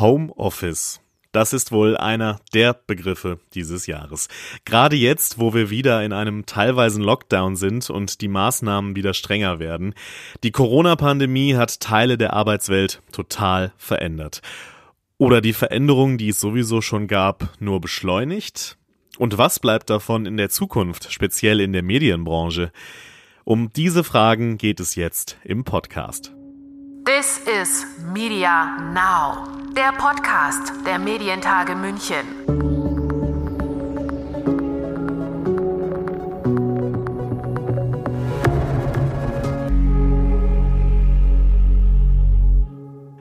Homeoffice. Das ist wohl einer der Begriffe dieses Jahres. Gerade jetzt, wo wir wieder in einem teilweisen Lockdown sind und die Maßnahmen wieder strenger werden. Die Corona-Pandemie hat Teile der Arbeitswelt total verändert. Oder die Veränderungen, die es sowieso schon gab, nur beschleunigt? Und was bleibt davon in der Zukunft, speziell in der Medienbranche? Um diese Fragen geht es jetzt im Podcast. This is Media Now, der Podcast der Medientage München.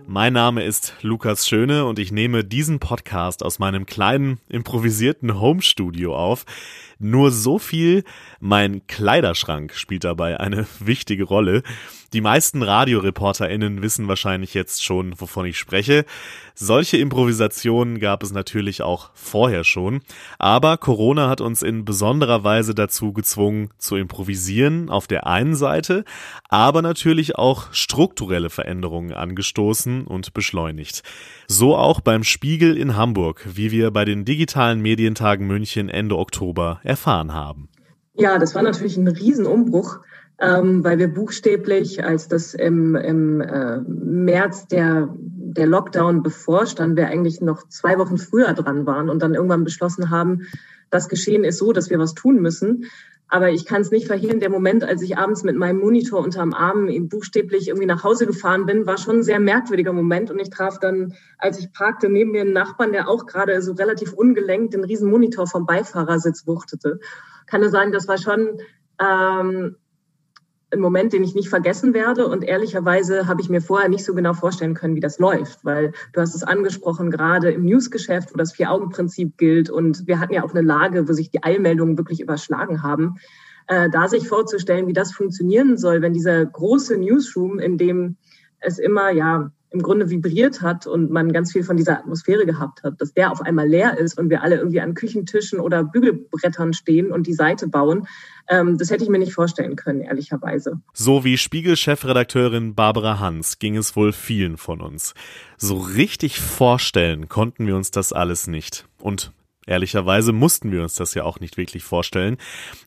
Mein Name ist Lukas Schöne und ich nehme diesen Podcast aus meinem kleinen improvisierten Home-Studio auf. Nur so viel, mein Kleiderschrank spielt dabei eine wichtige Rolle. Die meisten RadioreporterInnen wissen wahrscheinlich jetzt schon, wovon ich spreche. Solche Improvisationen gab es natürlich auch vorher schon. Aber Corona hat uns in besonderer Weise dazu gezwungen, zu improvisieren auf der einen Seite, aber natürlich auch strukturelle Veränderungen angestoßen und beschleunigt. So auch beim Spiegel in Hamburg, wie wir bei den digitalen Medientagen München Ende Oktober erfahren haben. Ja, das war natürlich ein Riesenumbruch ähm, weil wir buchstäblich, als das im, im äh, März der, der Lockdown bevorstand, wir eigentlich noch zwei Wochen früher dran waren und dann irgendwann beschlossen haben, das Geschehen ist so, dass wir was tun müssen. Aber ich kann es nicht verhehlen, der Moment, als ich abends mit meinem Monitor unterm Arm eben buchstäblich irgendwie nach Hause gefahren bin, war schon ein sehr merkwürdiger Moment. Und ich traf dann, als ich parkte, neben mir einen Nachbarn, der auch gerade so relativ ungelenkt den riesen Monitor vom Beifahrersitz wuchtete. Kann nur sagen, das war schon ähm, ein Moment, den ich nicht vergessen werde. Und ehrlicherweise habe ich mir vorher nicht so genau vorstellen können, wie das läuft, weil du hast es angesprochen, gerade im Newsgeschäft, wo das Vier-Augen-Prinzip gilt. Und wir hatten ja auch eine Lage, wo sich die Eilmeldungen wirklich überschlagen haben. Äh, da sich vorzustellen, wie das funktionieren soll, wenn dieser große Newsroom, in dem es immer, ja, im Grunde vibriert hat und man ganz viel von dieser Atmosphäre gehabt hat, dass der auf einmal leer ist und wir alle irgendwie an Küchentischen oder Bügelbrettern stehen und die Seite bauen, ähm, das hätte ich mir nicht vorstellen können, ehrlicherweise. So wie Spiegel-Chefredakteurin Barbara Hans ging es wohl vielen von uns. So richtig vorstellen konnten wir uns das alles nicht. Und Ehrlicherweise mussten wir uns das ja auch nicht wirklich vorstellen.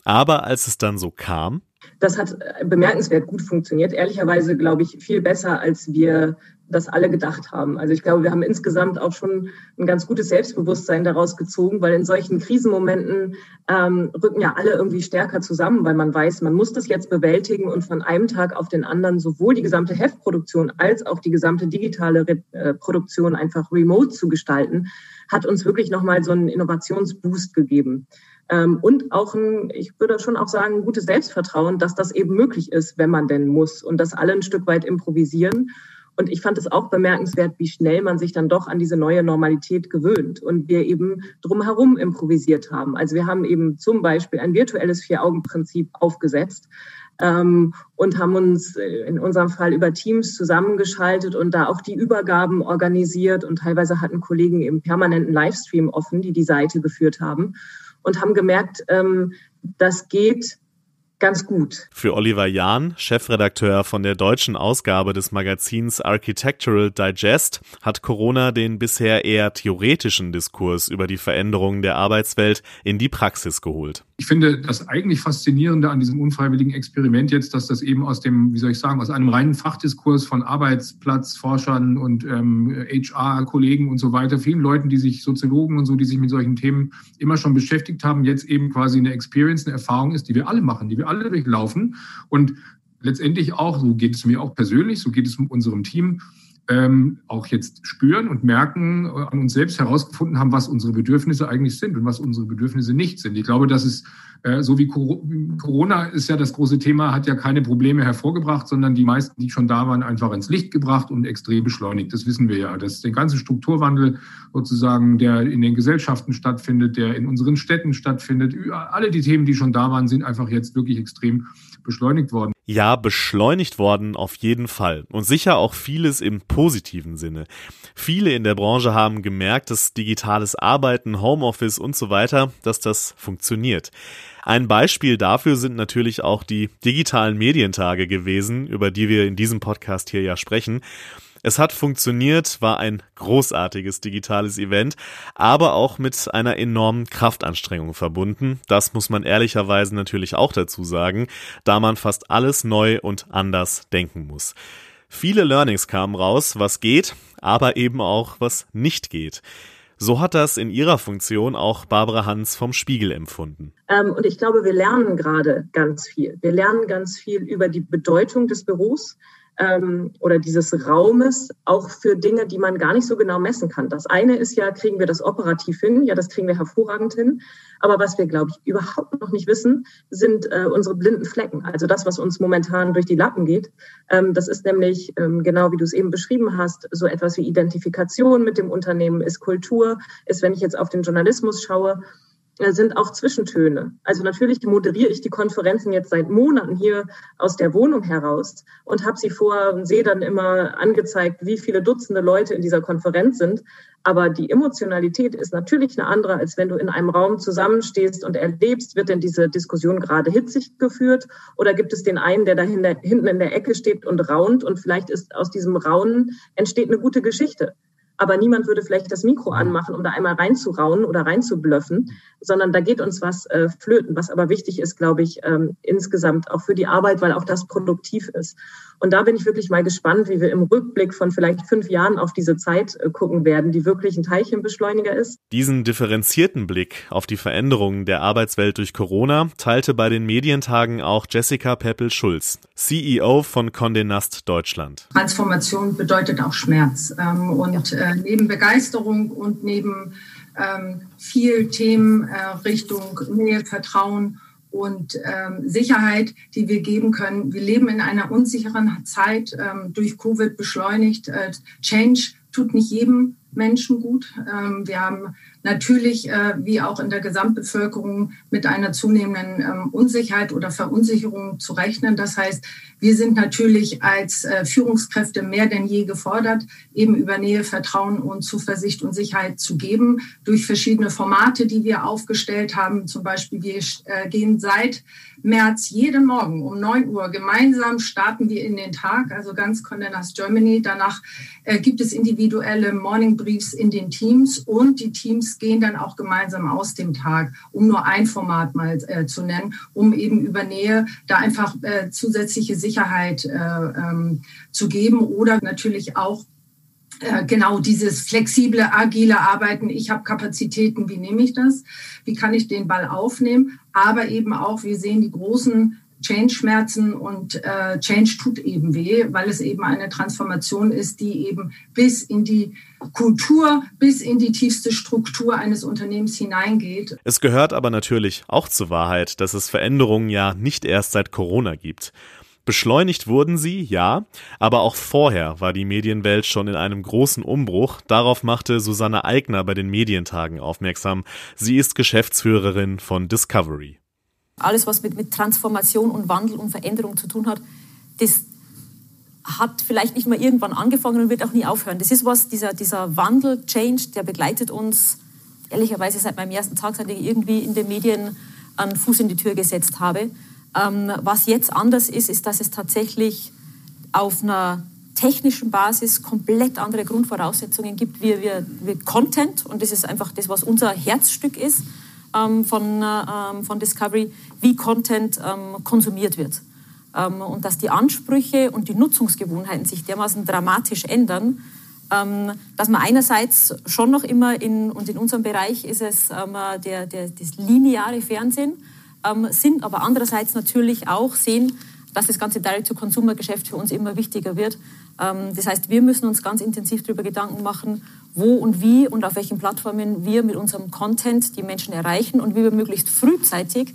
Aber als es dann so kam. Das hat bemerkenswert gut funktioniert. Ehrlicherweise, glaube ich, viel besser, als wir das alle gedacht haben. Also ich glaube, wir haben insgesamt auch schon ein ganz gutes Selbstbewusstsein daraus gezogen, weil in solchen Krisenmomenten ähm, rücken ja alle irgendwie stärker zusammen, weil man weiß, man muss das jetzt bewältigen und von einem Tag auf den anderen sowohl die gesamte Heftproduktion als auch die gesamte digitale Re äh, Produktion einfach remote zu gestalten, hat uns wirklich nochmal so einen Innovationsboost gegeben. Ähm, und auch ein, ich würde schon auch sagen, ein gutes Selbstvertrauen, dass das eben möglich ist, wenn man denn muss und dass alle ein Stück weit improvisieren und ich fand es auch bemerkenswert, wie schnell man sich dann doch an diese neue Normalität gewöhnt und wir eben drumherum improvisiert haben. Also wir haben eben zum Beispiel ein virtuelles Vier-Augen-Prinzip aufgesetzt ähm, und haben uns äh, in unserem Fall über Teams zusammengeschaltet und da auch die Übergaben organisiert und teilweise hatten Kollegen eben permanenten Livestream offen, die die Seite geführt haben und haben gemerkt, ähm, das geht ganz gut. Für Oliver Jahn, Chefredakteur von der deutschen Ausgabe des Magazins Architectural Digest, hat Corona den bisher eher theoretischen Diskurs über die Veränderungen der Arbeitswelt in die Praxis geholt. Ich finde das eigentlich faszinierende an diesem unfreiwilligen Experiment jetzt, dass das eben aus dem, wie soll ich sagen, aus einem reinen Fachdiskurs von Arbeitsplatzforschern und ähm, HR-Kollegen und so weiter, vielen Leuten, die sich Soziologen und so, die sich mit solchen Themen immer schon beschäftigt haben, jetzt eben quasi eine Experience, eine Erfahrung ist, die wir alle machen, die wir alle durchlaufen. Und letztendlich auch, so geht es mir auch persönlich, so geht es unserem Team, ähm, auch jetzt spüren und merken, äh, an uns selbst herausgefunden haben, was unsere Bedürfnisse eigentlich sind und was unsere Bedürfnisse nicht sind. Ich glaube, das ist äh, so wie Corona ist ja das große Thema, hat ja keine Probleme hervorgebracht, sondern die meisten, die schon da waren, einfach ins Licht gebracht und extrem beschleunigt. Das wissen wir ja. Das den ganzen Strukturwandel sozusagen, der in den Gesellschaften stattfindet, der in unseren Städten stattfindet, alle die Themen, die schon da waren, sind einfach jetzt wirklich extrem beschleunigt worden. Ja, beschleunigt worden auf jeden Fall. Und sicher auch vieles im positiven Sinne. Viele in der Branche haben gemerkt, dass digitales Arbeiten, Homeoffice und so weiter, dass das funktioniert. Ein Beispiel dafür sind natürlich auch die digitalen Medientage gewesen, über die wir in diesem Podcast hier ja sprechen. Es hat funktioniert, war ein großartiges digitales Event, aber auch mit einer enormen Kraftanstrengung verbunden. Das muss man ehrlicherweise natürlich auch dazu sagen, da man fast alles neu und anders denken muss. Viele Learnings kamen raus, was geht, aber eben auch was nicht geht. So hat das in ihrer Funktion auch Barbara Hans vom Spiegel empfunden. Ähm, und ich glaube, wir lernen gerade ganz viel. Wir lernen ganz viel über die Bedeutung des Büros ähm, oder dieses Raumes auch für Dinge, die man gar nicht so genau messen kann. Das eine ist ja, kriegen wir das operativ hin? Ja, das kriegen wir hervorragend hin. Aber was wir, glaube ich, überhaupt noch nicht wissen, sind äh, unsere blinden Flecken. Also das, was uns momentan durch die Lappen geht. Ähm, das ist nämlich, ähm, genau wie du es eben beschrieben hast, so etwas wie Identifikation mit dem Unternehmen, ist Kultur, ist, wenn ich jetzt auf den Journalismus schaue, sind auch Zwischentöne. Also natürlich moderiere ich die Konferenzen jetzt seit Monaten hier aus der Wohnung heraus und habe sie vor und sehe dann immer angezeigt, wie viele Dutzende Leute in dieser Konferenz sind. Aber die Emotionalität ist natürlich eine andere, als wenn du in einem Raum zusammenstehst und erlebst, wird denn diese Diskussion gerade hitzig geführt oder gibt es den einen, der da hinten in der Ecke steht und raunt und vielleicht ist aus diesem Raunen entsteht eine gute Geschichte aber niemand würde vielleicht das Mikro anmachen, um da einmal reinzurauen oder reinzublöffen, sondern da geht uns was äh, flöten, was aber wichtig ist, glaube ich, ähm, insgesamt auch für die Arbeit, weil auch das produktiv ist. Und da bin ich wirklich mal gespannt, wie wir im Rückblick von vielleicht fünf Jahren auf diese Zeit äh, gucken werden, die wirklich ein Teilchenbeschleuniger ist. Diesen differenzierten Blick auf die Veränderungen der Arbeitswelt durch Corona teilte bei den Medientagen auch Jessica Peppel-Schulz, CEO von Condé Nast Deutschland. Transformation bedeutet auch Schmerz. Ähm, und äh, neben Begeisterung und neben ähm, viel Themen äh, Richtung Nähe, Vertrauen und ähm, Sicherheit, die wir geben können. Wir leben in einer unsicheren Zeit, ähm, durch Covid beschleunigt. Äh, Change tut nicht jedem Menschen gut. Ähm, wir haben natürlich, äh, wie auch in der Gesamtbevölkerung, mit einer zunehmenden ähm, Unsicherheit oder Verunsicherung zu rechnen. Das heißt, wir sind natürlich als äh, Führungskräfte mehr denn je gefordert, eben über Nähe, Vertrauen und Zuversicht und Sicherheit zu geben durch verschiedene Formate, die wir aufgestellt haben. Zum Beispiel, wir äh, gehen seit März jeden Morgen um 9 Uhr gemeinsam starten wir in den Tag, also ganz Condé Nast Germany. Danach äh, gibt es individuelle Morning Briefs in den Teams und die Teams gehen dann auch gemeinsam aus dem Tag, um nur ein Format mal äh, zu nennen, um eben über Nähe da einfach äh, zusätzliche Sicherheit äh, ähm, zu geben oder natürlich auch äh, genau dieses flexible, agile Arbeiten. Ich habe Kapazitäten, wie nehme ich das? Wie kann ich den Ball aufnehmen? Aber eben auch, wir sehen die großen Change-Schmerzen und äh, Change tut eben weh, weil es eben eine Transformation ist, die eben bis in die Kultur, bis in die tiefste Struktur eines Unternehmens hineingeht. Es gehört aber natürlich auch zur Wahrheit, dass es Veränderungen ja nicht erst seit Corona gibt. Beschleunigt wurden sie, ja, aber auch vorher war die Medienwelt schon in einem großen Umbruch. Darauf machte Susanne Eigner bei den Medientagen aufmerksam. Sie ist Geschäftsführerin von Discovery. Alles, was mit, mit Transformation und Wandel und Veränderung zu tun hat, das hat vielleicht nicht mal irgendwann angefangen und wird auch nie aufhören. Das ist was, dieser, dieser Wandel, Change, der begleitet uns ehrlicherweise seit meinem ersten Tag, seit ich irgendwie in den Medien einen Fuß in die Tür gesetzt habe. Ähm, was jetzt anders ist, ist, dass es tatsächlich auf einer technischen Basis komplett andere Grundvoraussetzungen gibt, wie wir, Content, und das ist einfach das, was unser Herzstück ist ähm, von, ähm, von Discovery, wie Content ähm, konsumiert wird. Ähm, und dass die Ansprüche und die Nutzungsgewohnheiten sich dermaßen dramatisch ändern, ähm, dass man einerseits schon noch immer in, und in unserem Bereich ist es der, der, das lineare Fernsehen, sind, aber andererseits natürlich auch sehen, dass das ganze Direct-to-Consumer-Geschäft für uns immer wichtiger wird. Das heißt, wir müssen uns ganz intensiv darüber Gedanken machen, wo und wie und auf welchen Plattformen wir mit unserem Content die Menschen erreichen und wie wir möglichst frühzeitig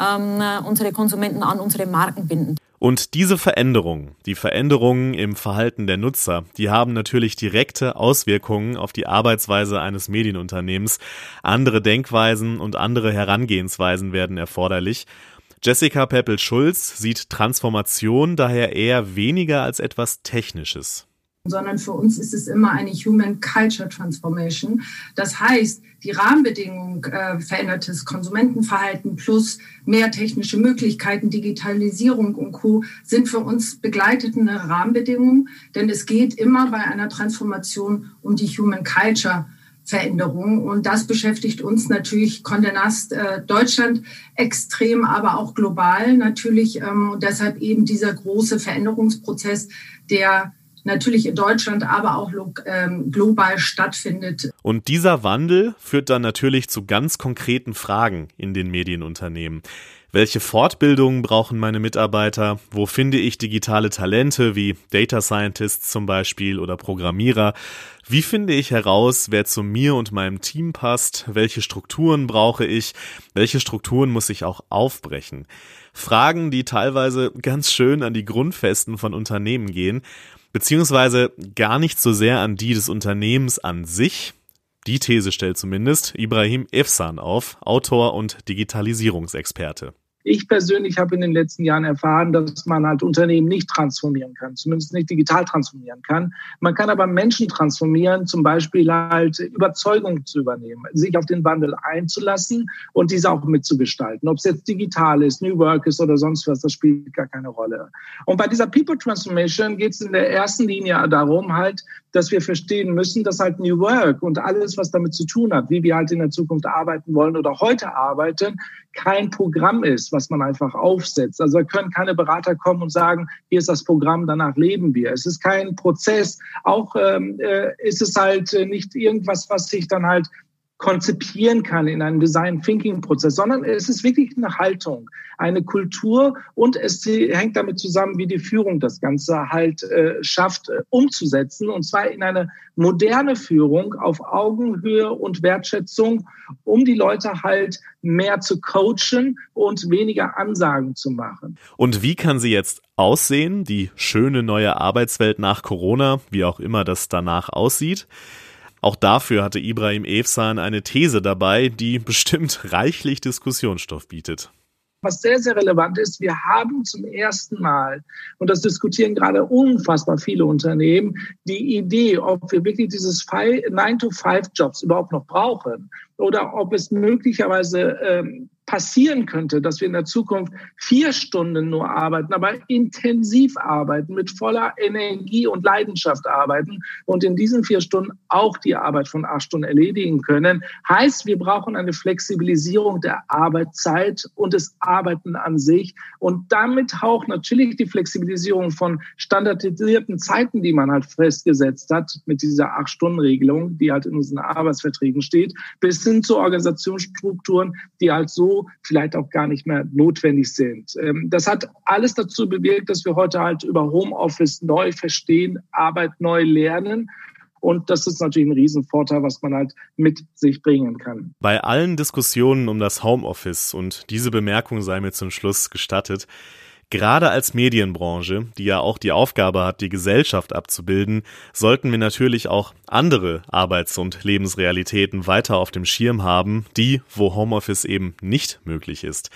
ähm, unsere Konsumenten an unsere Marken binden. Und diese Veränderungen, die Veränderungen im Verhalten der Nutzer, die haben natürlich direkte Auswirkungen auf die Arbeitsweise eines Medienunternehmens. Andere Denkweisen und andere Herangehensweisen werden erforderlich. Jessica Peppel-Schulz sieht Transformation daher eher weniger als etwas Technisches. Sondern für uns ist es immer eine Human Culture Transformation. Das heißt, die Rahmenbedingungen, äh, verändertes Konsumentenverhalten plus mehr technische Möglichkeiten, Digitalisierung und Co. sind für uns begleitende Rahmenbedingungen, denn es geht immer bei einer Transformation um die Human Culture. Veränderung. Und das beschäftigt uns natürlich Condé äh, Deutschland extrem, aber auch global natürlich. Ähm, und deshalb eben dieser große Veränderungsprozess, der natürlich in Deutschland, aber auch ähm, global stattfindet. Und dieser Wandel führt dann natürlich zu ganz konkreten Fragen in den Medienunternehmen. Welche Fortbildungen brauchen meine Mitarbeiter? Wo finde ich digitale Talente wie Data Scientists zum Beispiel oder Programmierer? Wie finde ich heraus, wer zu mir und meinem Team passt? Welche Strukturen brauche ich? Welche Strukturen muss ich auch aufbrechen? Fragen, die teilweise ganz schön an die Grundfesten von Unternehmen gehen, beziehungsweise gar nicht so sehr an die des Unternehmens an sich, die These stellt zumindest Ibrahim Efsan auf, Autor und Digitalisierungsexperte. Ich persönlich habe in den letzten Jahren erfahren, dass man halt Unternehmen nicht transformieren kann, zumindest nicht digital transformieren kann. Man kann aber Menschen transformieren, zum Beispiel halt Überzeugungen zu übernehmen, sich auf den Wandel einzulassen und diese auch mitzugestalten. Ob es jetzt digital ist, New Work ist oder sonst was, das spielt gar keine Rolle. Und bei dieser People Transformation geht es in der ersten Linie darum, halt dass wir verstehen müssen, dass halt New Work und alles, was damit zu tun hat, wie wir halt in der Zukunft arbeiten wollen oder heute arbeiten, kein Programm ist, was man einfach aufsetzt. Also können keine Berater kommen und sagen, hier ist das Programm, danach leben wir. Es ist kein Prozess. Auch ähm, äh, ist es halt äh, nicht irgendwas, was sich dann halt konzipieren kann in einem Design Thinking Prozess, sondern es ist wirklich eine Haltung, eine Kultur und es hängt damit zusammen, wie die Führung das Ganze halt äh, schafft äh, umzusetzen und zwar in eine moderne Führung auf Augenhöhe und Wertschätzung, um die Leute halt mehr zu coachen und weniger Ansagen zu machen. Und wie kann sie jetzt aussehen, die schöne neue Arbeitswelt nach Corona, wie auch immer das danach aussieht? Auch dafür hatte Ibrahim Efsan eine These dabei, die bestimmt reichlich Diskussionsstoff bietet. Was sehr, sehr relevant ist, wir haben zum ersten Mal, und das diskutieren gerade unfassbar viele Unternehmen, die Idee, ob wir wirklich dieses 9-to-5-Jobs überhaupt noch brauchen oder ob es möglicherweise ähm, passieren könnte, dass wir in der Zukunft vier Stunden nur arbeiten, aber intensiv arbeiten, mit voller Energie und Leidenschaft arbeiten und in diesen vier Stunden auch die Arbeit von acht Stunden erledigen können. Heißt, wir brauchen eine Flexibilisierung der Arbeitszeit und des Arbeiten an sich und damit auch natürlich die Flexibilisierung von standardisierten Zeiten, die man halt festgesetzt hat mit dieser Acht-Stunden-Regelung, die halt in unseren Arbeitsverträgen steht, bis hin zu Organisationsstrukturen, die halt so vielleicht auch gar nicht mehr notwendig sind. Ähm, das hat alles dazu bewirkt, dass wir heute halt über Homeoffice neu verstehen, Arbeit neu lernen. Und das ist natürlich ein Riesenvorteil, was man halt mit sich bringen kann. Bei allen Diskussionen um das Homeoffice, und diese Bemerkung sei mir zum Schluss gestattet, Gerade als Medienbranche, die ja auch die Aufgabe hat, die Gesellschaft abzubilden, sollten wir natürlich auch andere Arbeits- und Lebensrealitäten weiter auf dem Schirm haben, die, wo Homeoffice eben nicht möglich ist.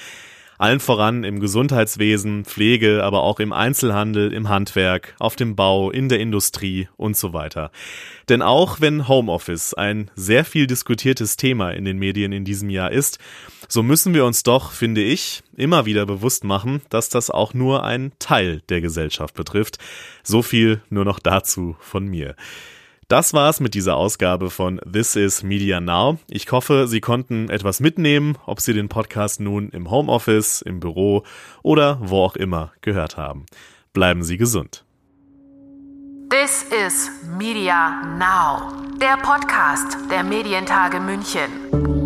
Allen voran im Gesundheitswesen, Pflege, aber auch im Einzelhandel, im Handwerk, auf dem Bau, in der Industrie und so weiter. Denn auch wenn Homeoffice ein sehr viel diskutiertes Thema in den Medien in diesem Jahr ist, so müssen wir uns doch, finde ich, immer wieder bewusst machen, dass das auch nur ein Teil der Gesellschaft betrifft. So viel nur noch dazu von mir. Das war's mit dieser Ausgabe von This is Media Now. Ich hoffe, Sie konnten etwas mitnehmen, ob Sie den Podcast nun im Homeoffice, im Büro oder wo auch immer gehört haben. Bleiben Sie gesund. This is Media Now, der Podcast der Medientage München.